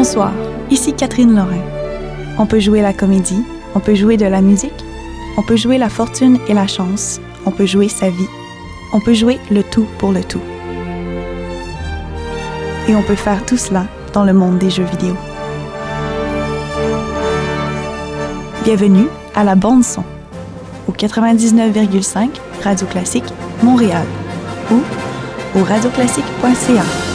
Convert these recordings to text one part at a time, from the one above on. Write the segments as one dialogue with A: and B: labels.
A: Bonsoir, ici Catherine Lorrain. On peut jouer la comédie, on peut jouer de la musique, on peut jouer la fortune et la chance, on peut jouer sa vie, on peut jouer le tout pour le tout. Et on peut faire tout cela dans le monde des jeux vidéo. Bienvenue à la bande son au 99,5 Radio Classique Montréal ou au radioclassique.ca.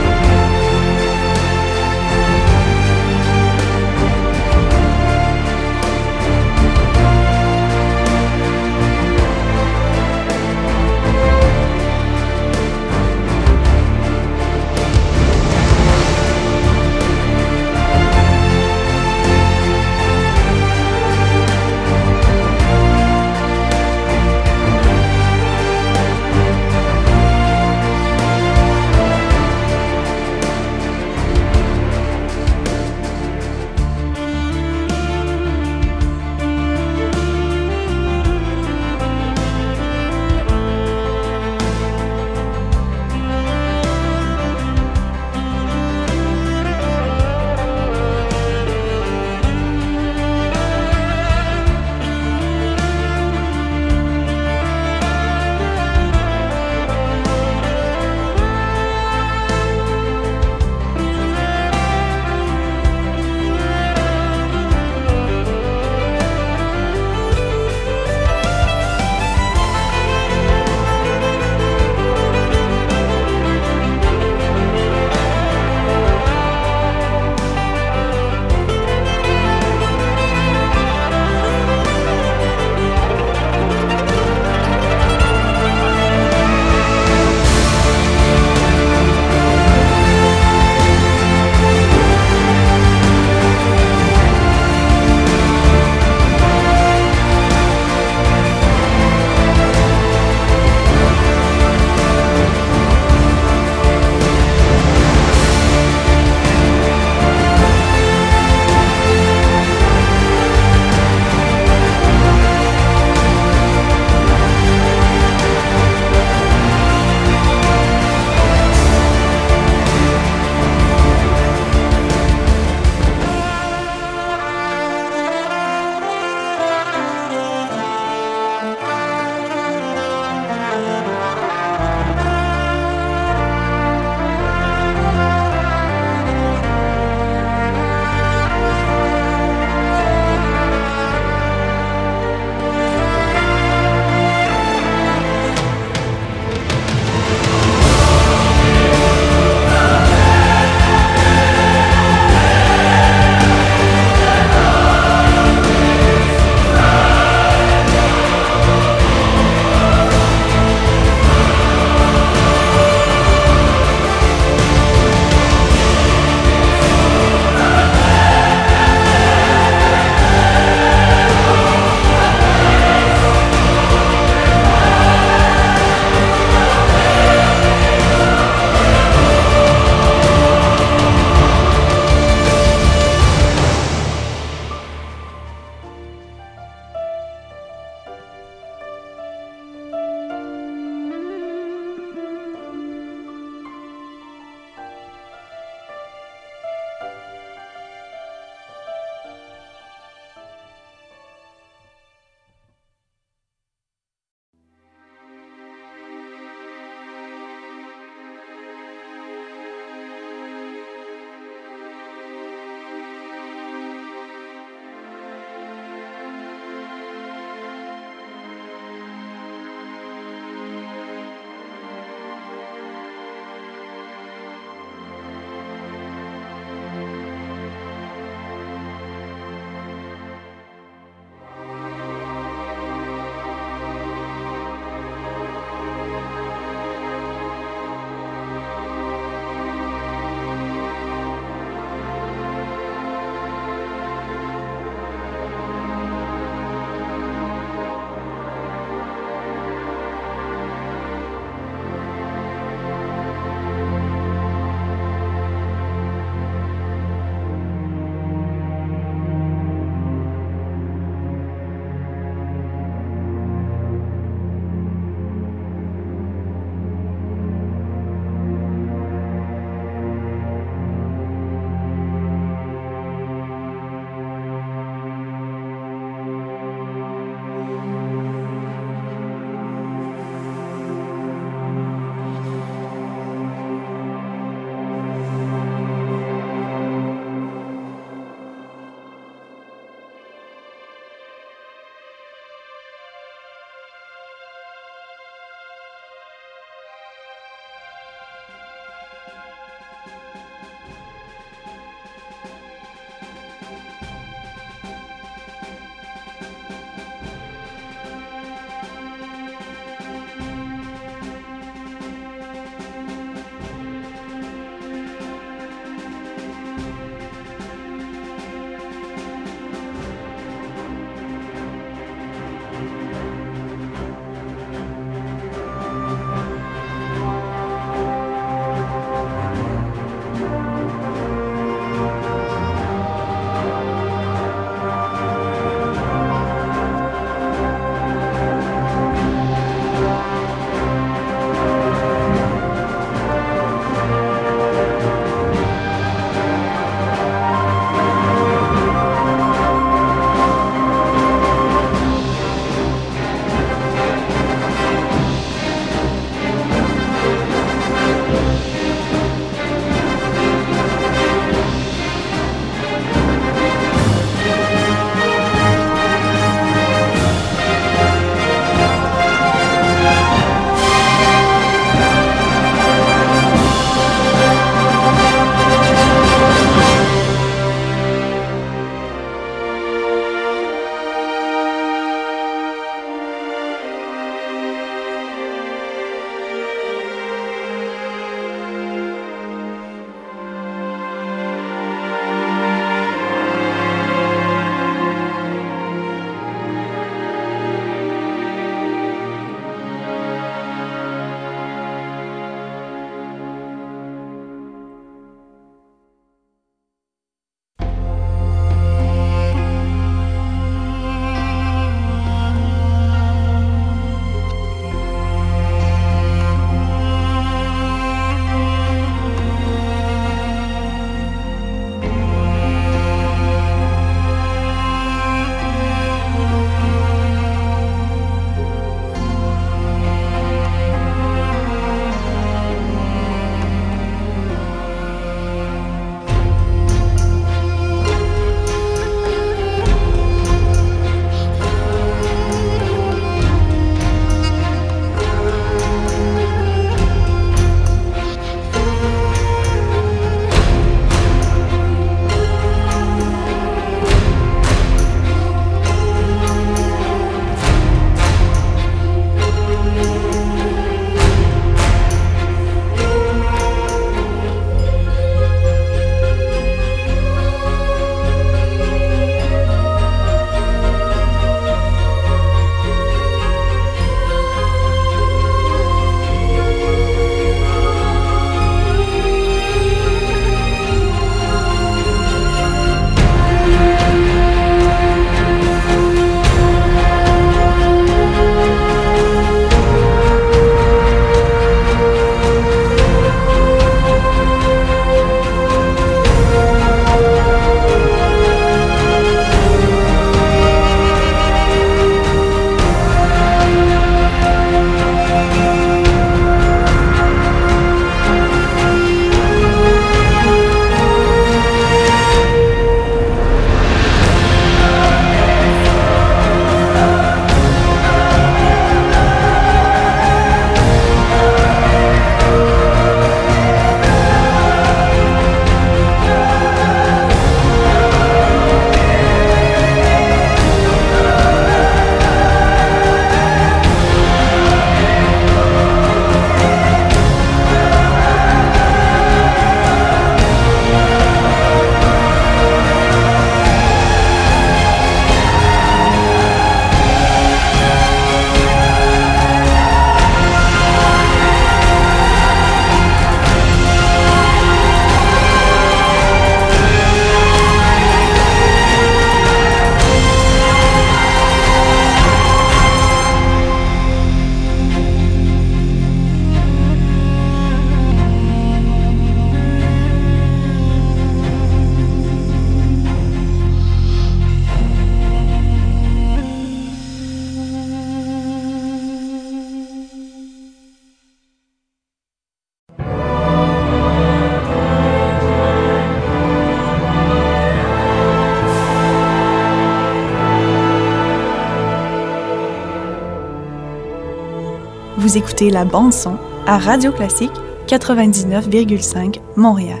A: écoutez la bande son à Radio Classique 99,5 Montréal.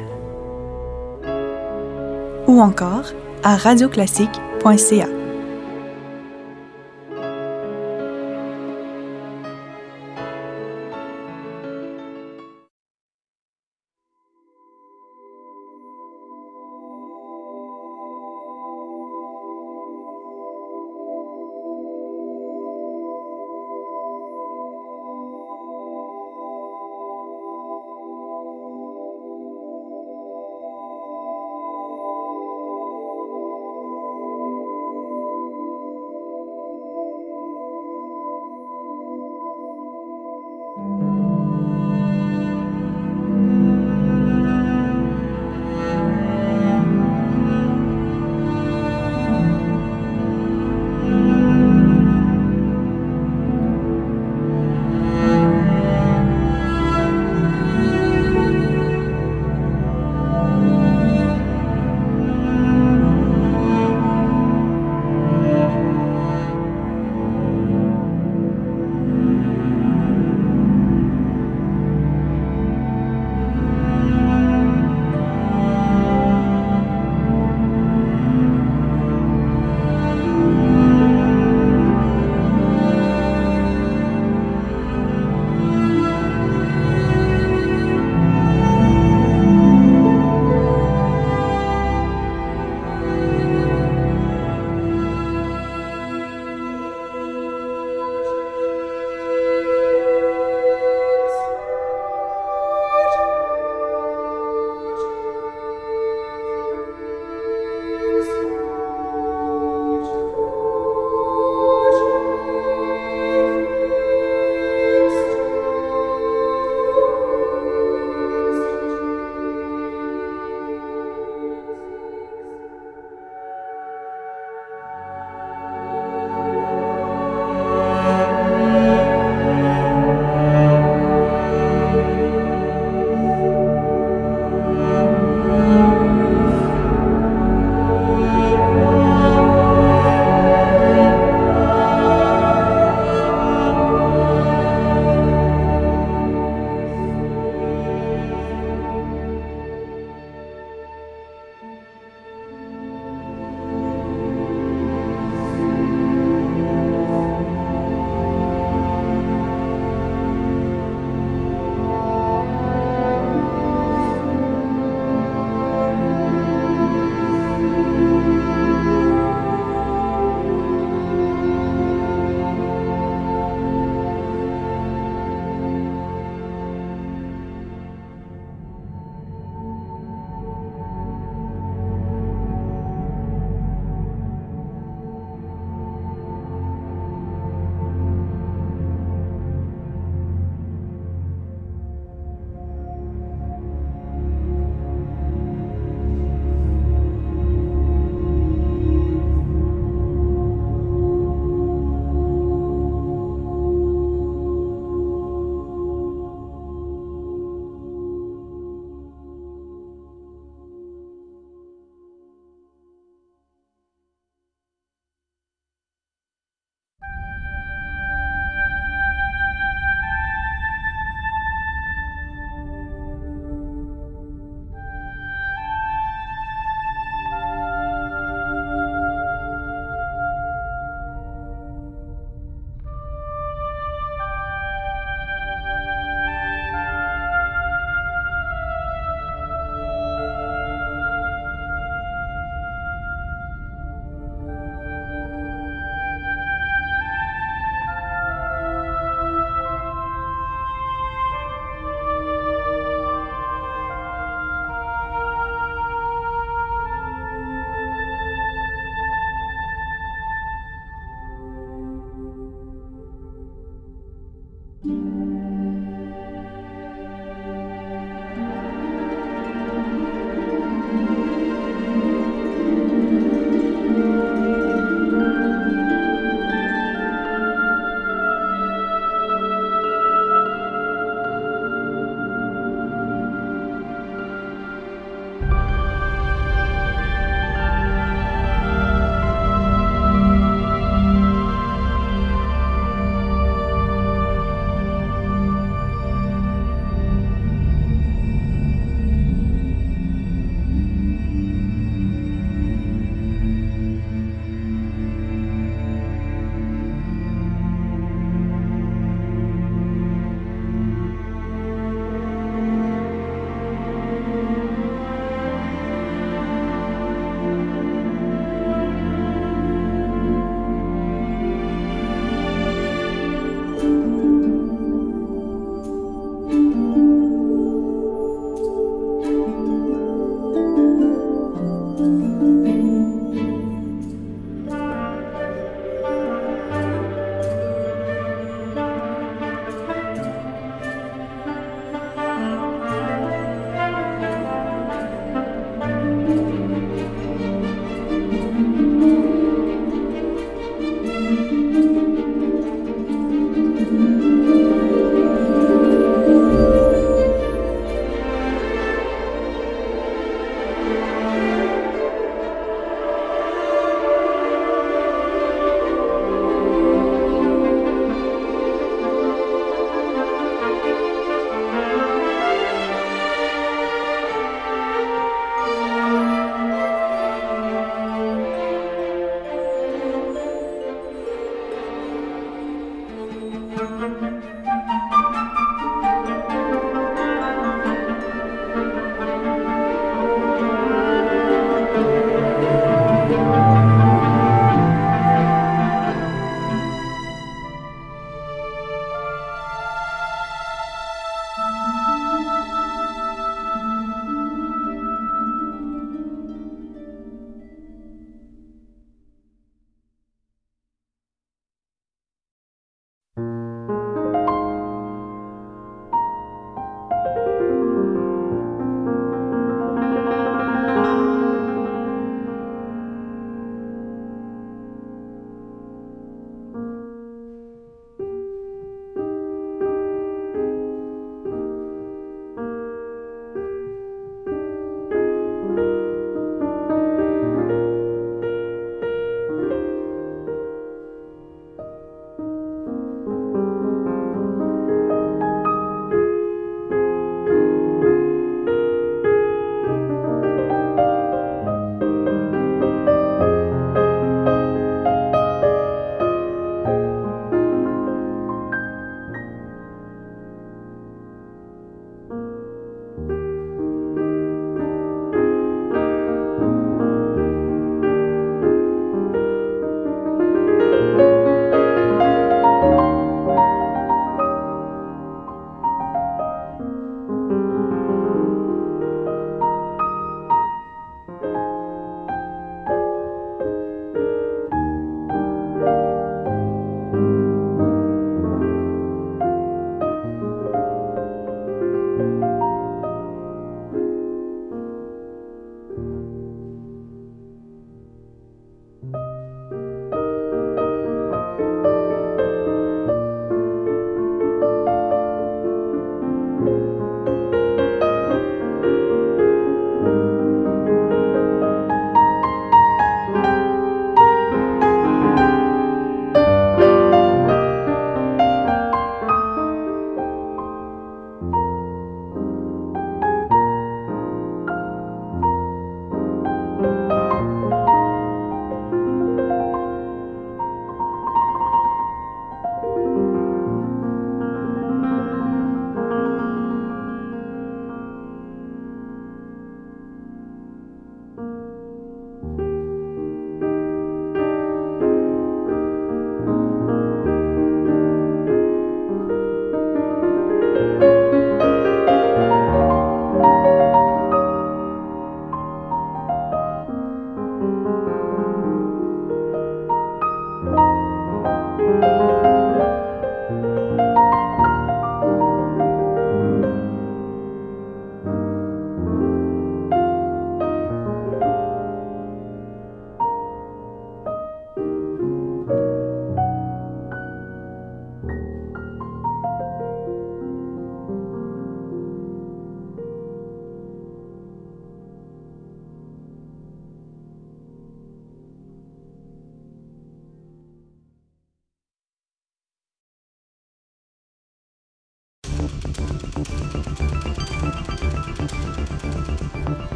A: Ou encore à radioclassique.ca.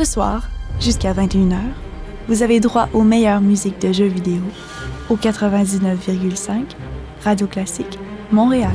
A: Ce soir, jusqu'à 21h, vous avez droit aux meilleures musiques de jeux vidéo au 99,5 Radio Classique Montréal.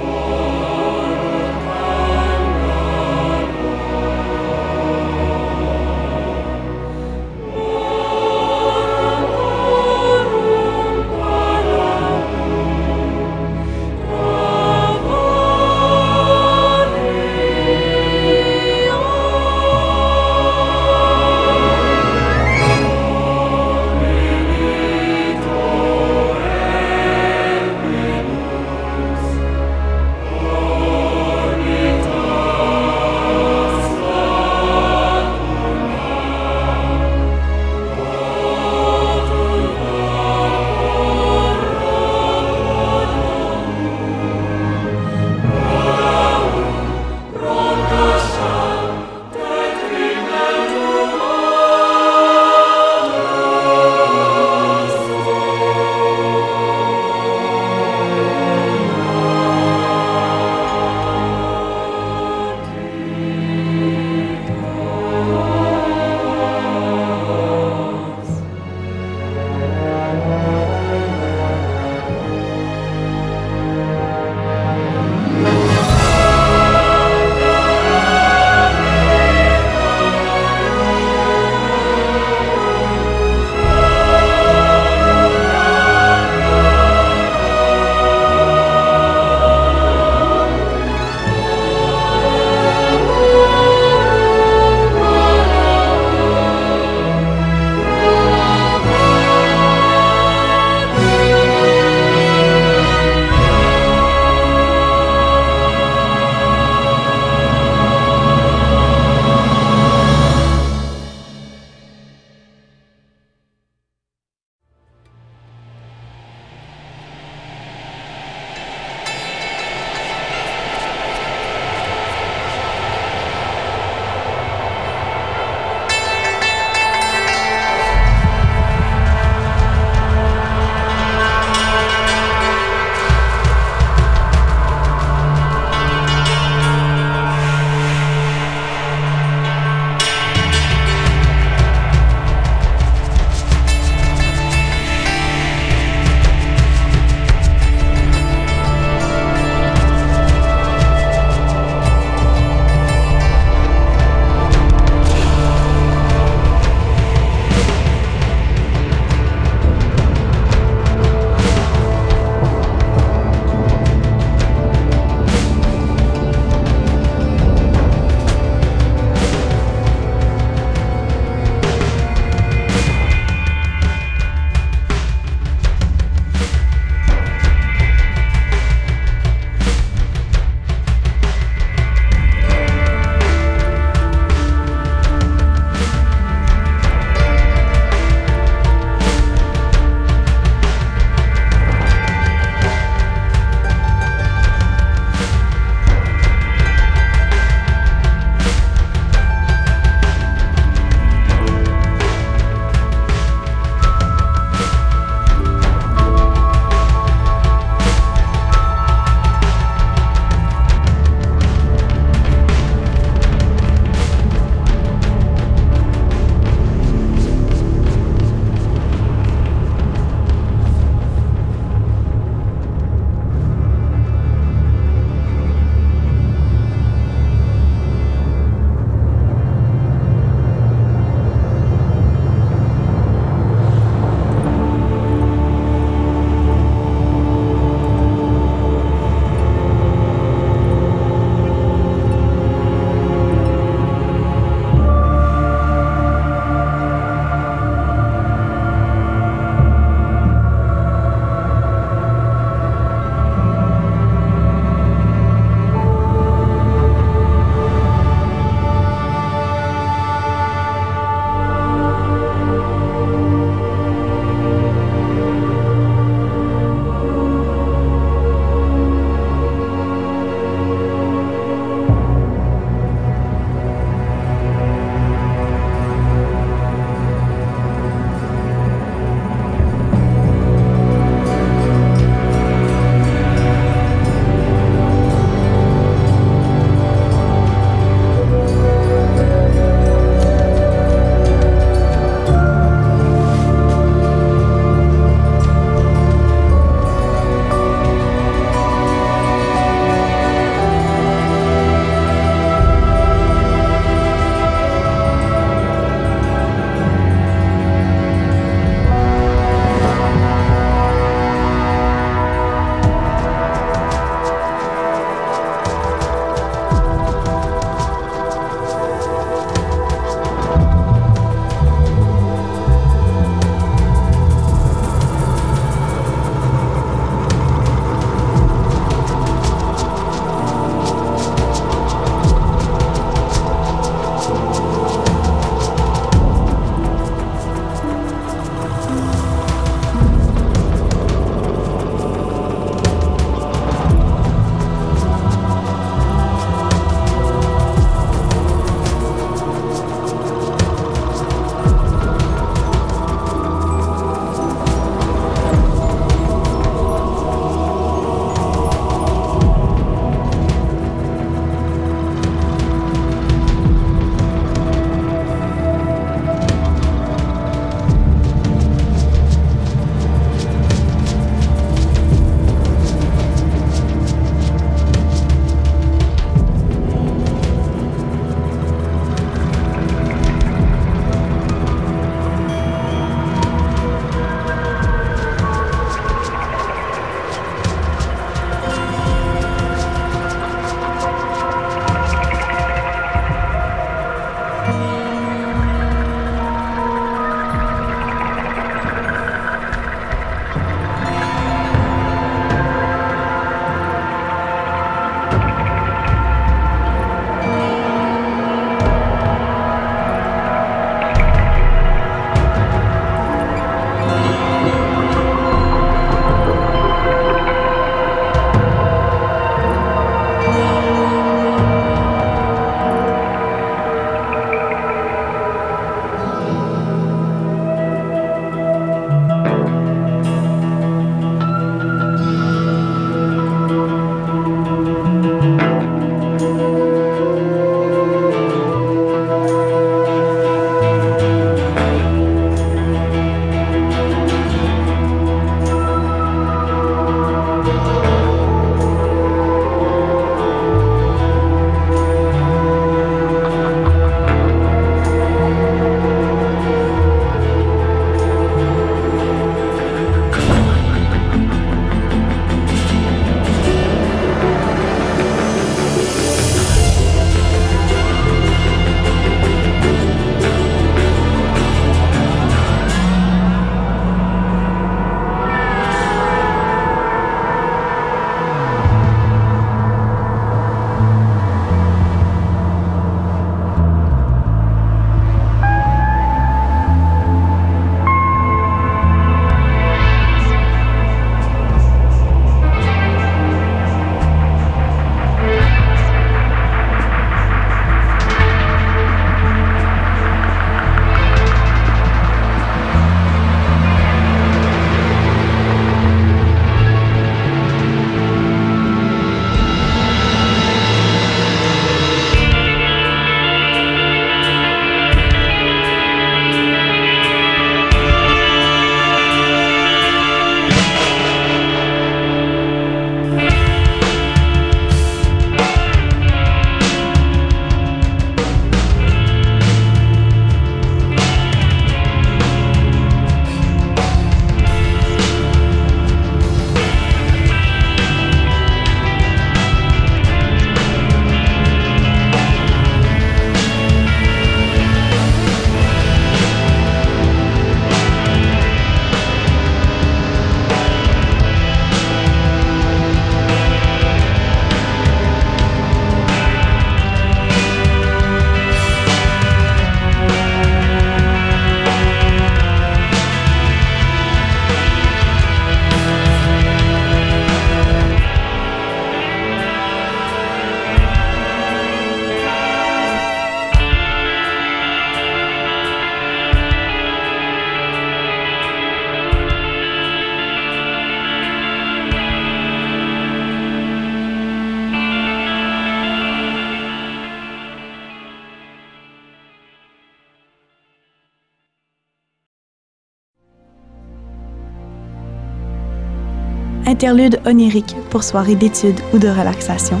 A: Interlude onirique pour soirée d'études ou de relaxation.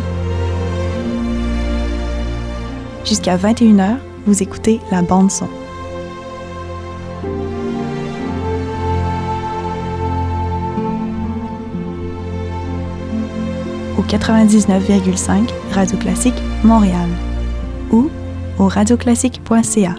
A: Jusqu'à 21h, vous écoutez la bande son. Au 99,5 Radio Classique Montréal ou au radioclassique.ca.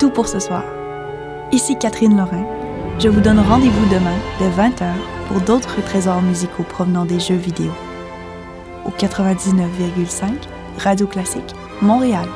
A: tout pour ce soir. Ici Catherine Lorrain. Je vous donne rendez-vous demain de 20h pour d'autres trésors musicaux provenant des jeux vidéo. Au 99,5 Radio Classique, Montréal.